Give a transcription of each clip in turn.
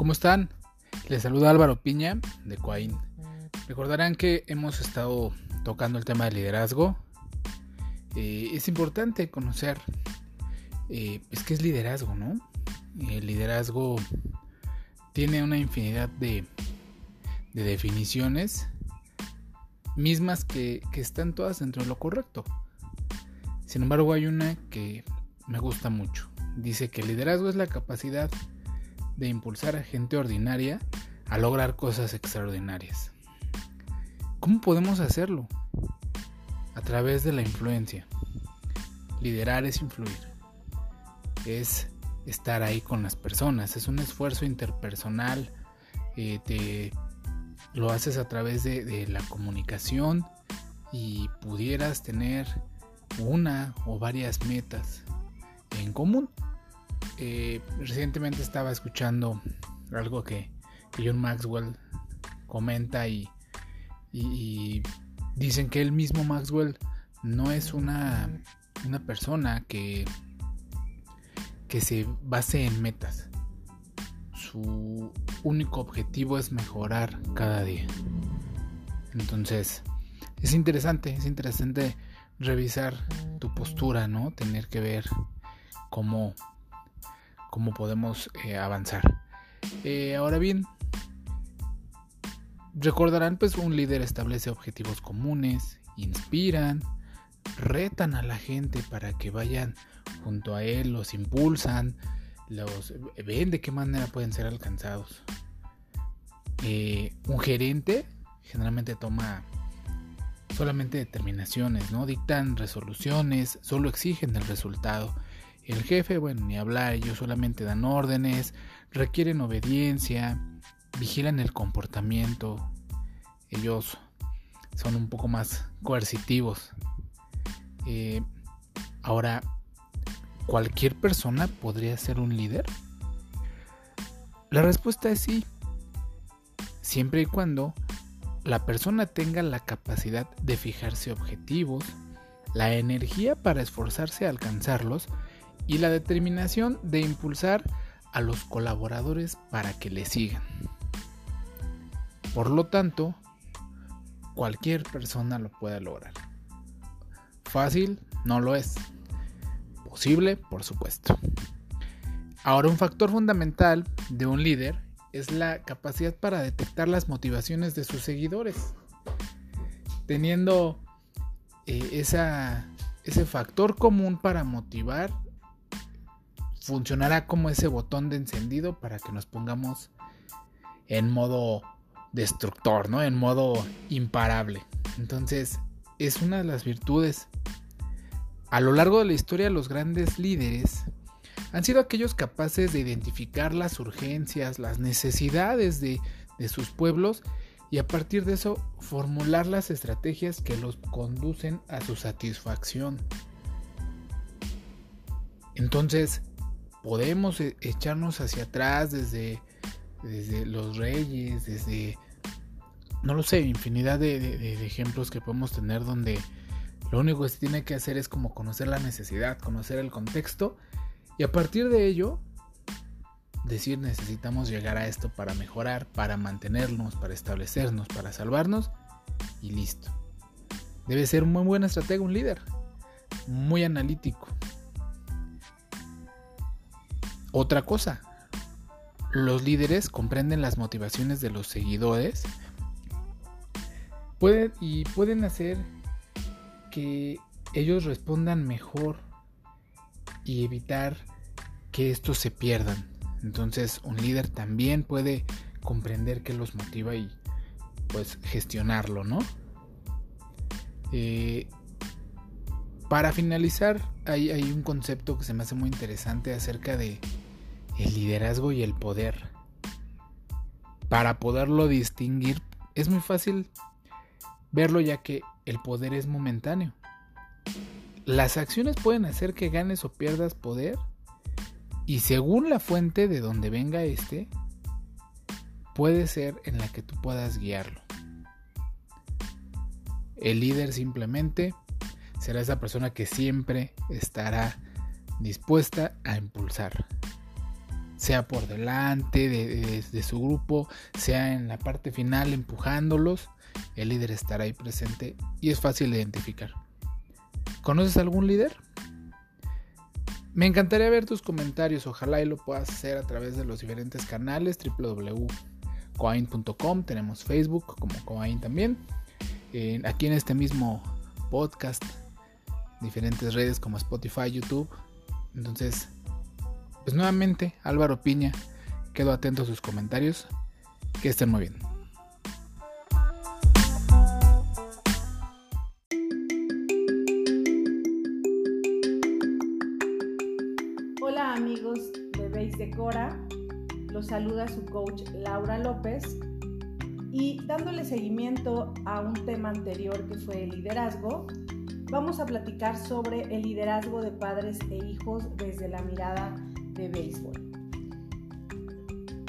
¿Cómo están? Les saluda Álvaro Piña de Coain. Recordarán que hemos estado tocando el tema del liderazgo. Eh, es importante conocer eh, pues, qué es liderazgo, ¿no? El liderazgo tiene una infinidad de, definiciones mismas que, que están todas dentro de lo correcto. Sin embargo, hay una que me gusta mucho. Dice que el liderazgo es la capacidad de impulsar a gente ordinaria a lograr cosas extraordinarias. ¿Cómo podemos hacerlo? A través de la influencia. Liderar es influir. Es estar ahí con las personas. Es un esfuerzo interpersonal. Eh, te, lo haces a través de, de la comunicación y pudieras tener una o varias metas en común. Eh, recientemente estaba escuchando algo que, John Maxwell comenta y, dicen que el mismo Maxwell no es una, una persona que, que se base en metas. Su único objetivo es mejorar cada día. Entonces, es interesante, es interesante revisar tu postura, ¿no? Tener que ver cómo cómo podemos eh, avanzar. Eh, ahora bien, recordarán pues un líder establece objetivos comunes, inspiran, retan a la gente para que vayan junto a él, los impulsan, los ven de qué manera pueden ser alcanzados. Eh, un gerente generalmente toma solamente determinaciones, no dictan resoluciones, solo exigen el resultado. El jefe, bueno, ni hablar, ellos solamente dan órdenes, requieren obediencia, vigilan el comportamiento, ellos son un poco más coercitivos. Eh, ahora, ¿cualquier persona podría ser un líder? La respuesta es sí, siempre y cuando la persona tenga la capacidad de fijarse objetivos, la energía para esforzarse a alcanzarlos y la determinación de impulsar a los colaboradores para que le sigan. Por lo tanto, cualquier persona lo puede lograr. Fácil no lo es. Posible, por supuesto. Ahora, un factor fundamental de un líder es la capacidad para detectar las motivaciones de sus seguidores. Teniendo eh, ese factor común para motivar funcionará como ese botón de encendido para que nos pongamos en modo destructor, ¿no? En modo imparable. Entonces, es una de las virtudes. A lo largo de la historia, los grandes líderes han sido aquellos capaces de identificar las urgencias, las necesidades de, de sus pueblos y a partir de eso formular las estrategias que los conducen a su satisfacción. Entonces, podemos e-, echarnos hacia atrás desde, desde los reyes, desde, no lo sé, infinidad de, ejemplos que podemos tener donde lo único que se tiene que hacer es como conocer la necesidad, conocer el contexto y a partir de ello decir necesitamos llegar a esto para mejorar, para mantenernos, para establecernos, para salvarnos y listo. Debe ser un muy buen estratega, un líder, muy analítico, otra cosa, los líderes comprenden las motivaciones de los seguidores pueden, y pueden hacer que ellos respondan mejor y evitar que estos se pierdan. Entonces un líder también puede comprender qué los motiva y pues gestionarlo, ¿no? Eh, para finalizar, hay, hay, un concepto que se me hace muy interesante acerca de el liderazgo y el poder. Para poderlo distinguir es muy fácil verlo ya que el poder es momentáneo. Las acciones pueden hacer que ganes o pierdas poder y según la fuente de donde venga este, puede ser en la que tú puedas guiarlo. El líder simplemente será esa persona que siempre estará dispuesta a impulsar sea por delante de, su grupo, sea en la parte final empujándolos, el líder estará ahí presente y es fácil de identificar. ¿Conoces algún líder? Me encantaría ver tus comentarios, ojalá y lo puedas hacer a través de los diferentes canales www.coain.com, tenemos Facebook como Coain también, aquí en este mismo podcast, diferentes redes como Spotify, YouTube, entonces pues nuevamente, Álvaro Piña, quedo atento a sus comentarios. Que estén muy bien. Hola amigos de Base de Cora, los saluda su coach Laura López y dándole seguimiento a un tema anterior que fue el liderazgo, vamos a platicar sobre el liderazgo de padres e hijos desde la mirada béisbol.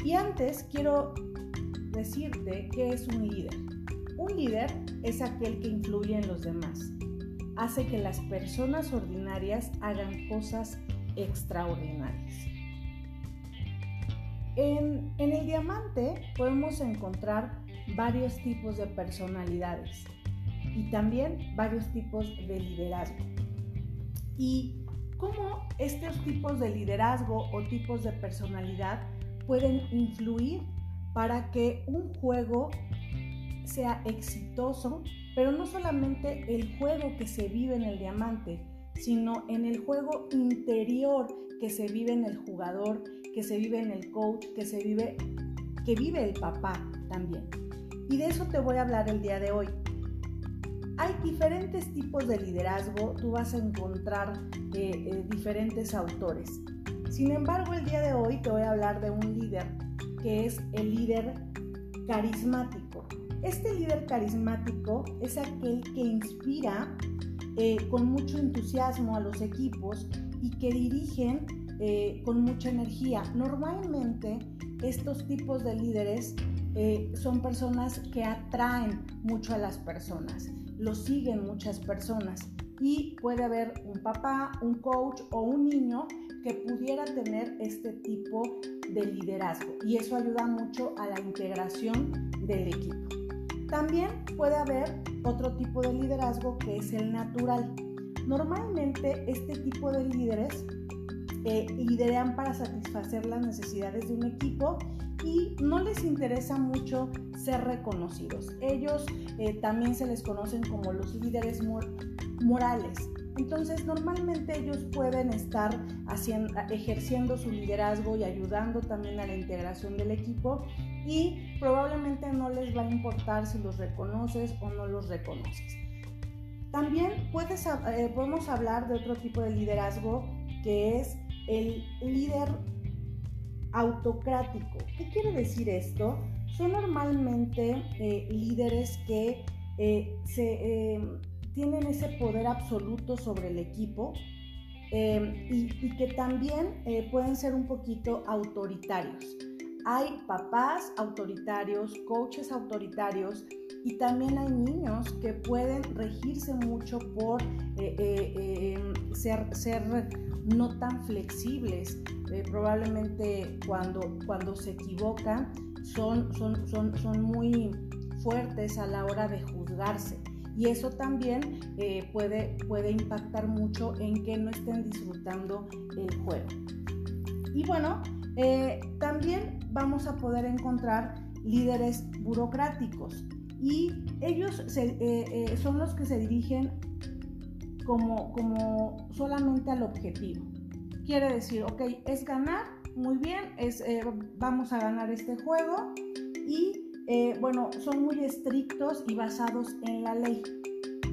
Y antes quiero decirte qué es un líder. Un líder es aquel que influye en los demás. Hace que las personas ordinarias hagan cosas extraordinarias. En, en, el diamante podemos encontrar varios tipos de personalidades y también varios tipos de liderazgo. Y cómo estos tipos de liderazgo o tipos de personalidad pueden influir para que un juego sea exitoso, pero no solamente el juego que se vive en el diamante, sino en el juego interior que se vive en el jugador, que se vive en el coach, que se vive que vive el papá también. Y de eso te voy a hablar el día de hoy. Hay diferentes tipos de liderazgo, tú vas a encontrar eh, eh, diferentes autores. Sin embargo, el día de hoy te voy a hablar de un líder que es el líder carismático. Este líder carismático es aquel que inspira eh, con mucho entusiasmo a los equipos y que dirigen con mucha energía. Normalmente estos tipos de líderes son personas que atraen mucho a las personas lo siguen muchas personas y puede haber un papá, un coach o un niño que pudiera tener este tipo de liderazgo y eso ayuda mucho a la integración del equipo. También puede haber otro tipo de liderazgo que es el natural. Normalmente este tipo de líderes eh, lideran para satisfacer las necesidades de un equipo y no les interesa mucho ser reconocidos. Ellos eh, también se les conocen como los líderes morales. Entonces normalmente ellos pueden estar haciendo, ejerciendo su liderazgo y ayudando también a la integración del equipo y probablemente no les va a importar si los reconoces o no los reconoces. También puedes, eh, podemos hablar de otro tipo de liderazgo que es el líder autocrático. ¿Qué quiere decir esto? Son normalmente eh, líderes que eh, em, tienen ese poder absoluto sobre el equipo em, y, y, que también eh, pueden ser un poquito autoritarios. Hay papás autoritarios, coaches autoritarios y también hay niños que pueden regirse mucho por em, ser, ser no tan flexibles. Eh, probablemente cuando, cuando se equivocan son, son, son, son muy fuertes a la hora de juzgarse. Y eso también eh, puede, puede impactar mucho en que no estén disfrutando el juego. Y bueno, eh, también vamos a poder encontrar líderes burocráticos y ellos son los que se dirigen como, como solamente al objetivo. Quiere decir, ok, es ganar, muy bien, es, eh, vamos a ganar este juego y eh, bueno, son muy estrictos y basados en la ley.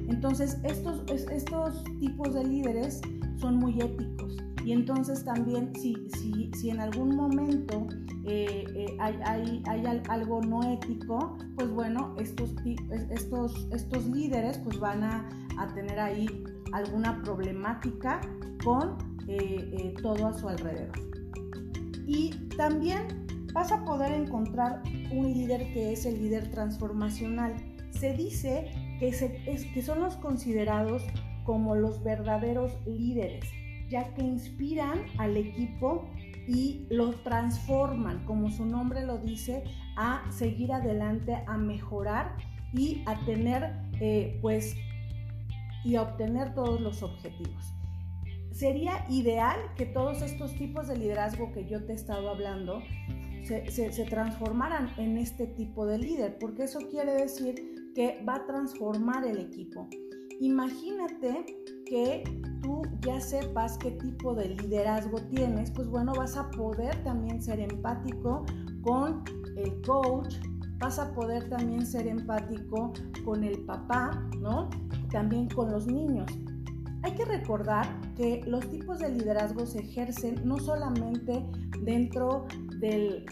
Entonces, estos, estos tipos de líderes son muy éticos. Y entonces también si, si, si en algún momento eh, hay, hay, hay, algo no ético, pues bueno, estos, estos, estos líderes pues van a, a tener ahí alguna problemática con eh, eh, todo a su alrededor. Y también vas a poder encontrar un líder que es el líder transformacional. Se dice que, se, es, que son los considerados como los verdaderos líderes, ya que inspiran al equipo y lo transforman, como su nombre lo dice, a seguir adelante, a mejorar y a tener, eh, pues, y a obtener todos los objetivos. Sería ideal que todos estos tipos de liderazgo que yo te he estado hablando se, se transformaran en este tipo de líder, porque eso quiere decir que va a transformar el equipo. Imagínate que tú ya sepas qué tipo de liderazgo tienes, pues bueno, vas a poder también ser empático con el coach, vas a poder también ser empático con el papá, ¿no? También con los niños. Hay que recordar que los tipos de liderazgo se ejercen no solamente dentro del,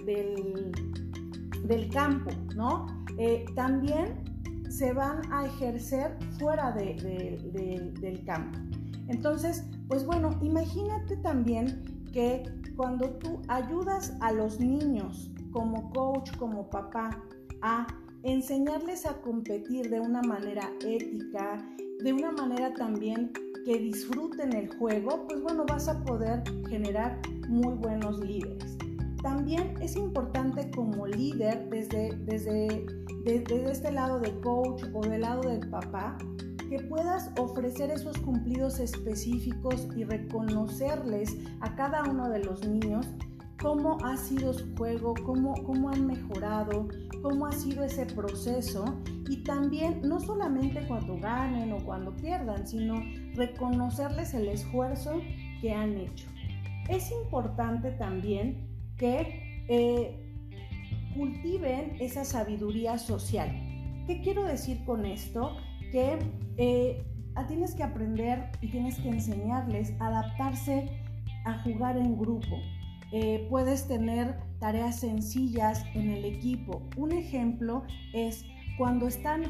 del, campo, ¿no? Eh, también se van a ejercer fuera del campo. Entonces, pues bueno, imagínate también que cuando tú ayudas a los niños como coach, como papá, a enseñarles a competir de una manera ética, de una manera también que disfruten el juego, pues bueno, vas a poder generar muy buenos líderes. También es importante como líder desde, desde, desde este lado de coach o del lado del papá, que puedas ofrecer esos cumplidos específicos y reconocerles a cada uno de los niños cómo ha sido su juego, cómo, cómo han mejorado, cómo ha sido ese proceso y también no solamente cuando ganen o cuando pierdan, sino reconocerles el esfuerzo que han hecho. Es importante también que eh, cultiven esa sabiduría social. ¿Qué quiero decir con esto? Que eh, tienes que aprender y tienes que enseñarles a adaptarse a jugar en grupo. Eh, puedes tener tareas sencillas en el equipo. Un ejemplo es cuando están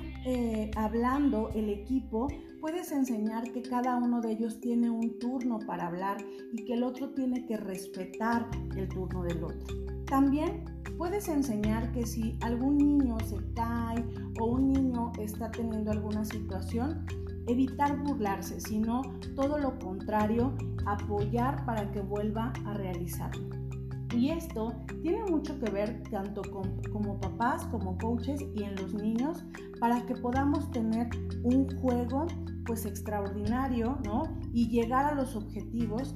hablando el equipo, puedes enseñar que cada uno de ellos tiene un turno para hablar y que el otro tiene que respetar el turno del otro. También puedes enseñar que si algún niño se cae o un niño está teniendo alguna situación, evitar burlarse, sino todo lo contrario, apoyar para que vuelva a realizarlo. Y esto tiene mucho que ver tanto como papás, como coaches y en los niños para que podamos tener un juego pues extraordinario, ¿no? Y llegar a los objetivos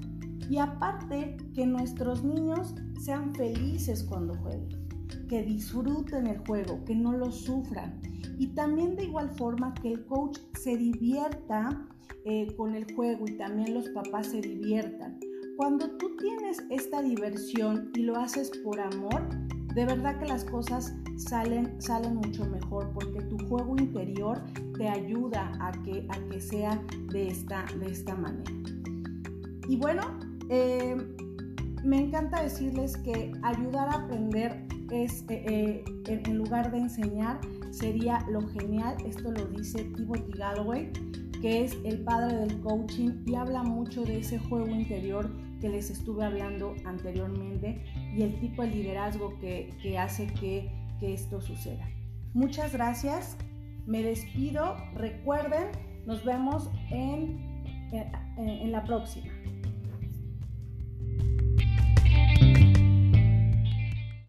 y aparte que nuestros niños sean felices cuando jueguen, que disfruten el juego, que no lo sufran. Y también de igual forma que el coach se divierta eh, con el juego y también los papás se diviertan. Cuando tú tienes esta diversión y lo haces por amor, de verdad que las cosas salen, salen mucho mejor porque tu juego interior te ayuda a que, a que sea de esta, de esta manera. Y bueno, eh, me encanta decirles que ayudar a aprender es, eh, en lugar de enseñar, sería lo genial. Esto lo dice Timothy Galloway, que es el padre del coaching y habla mucho de ese juego interior que les estuve hablando anteriormente y el tipo de liderazgo que, hace que, esto suceda. Muchas gracias, me despido, recuerden, nos vemos en, en la próxima.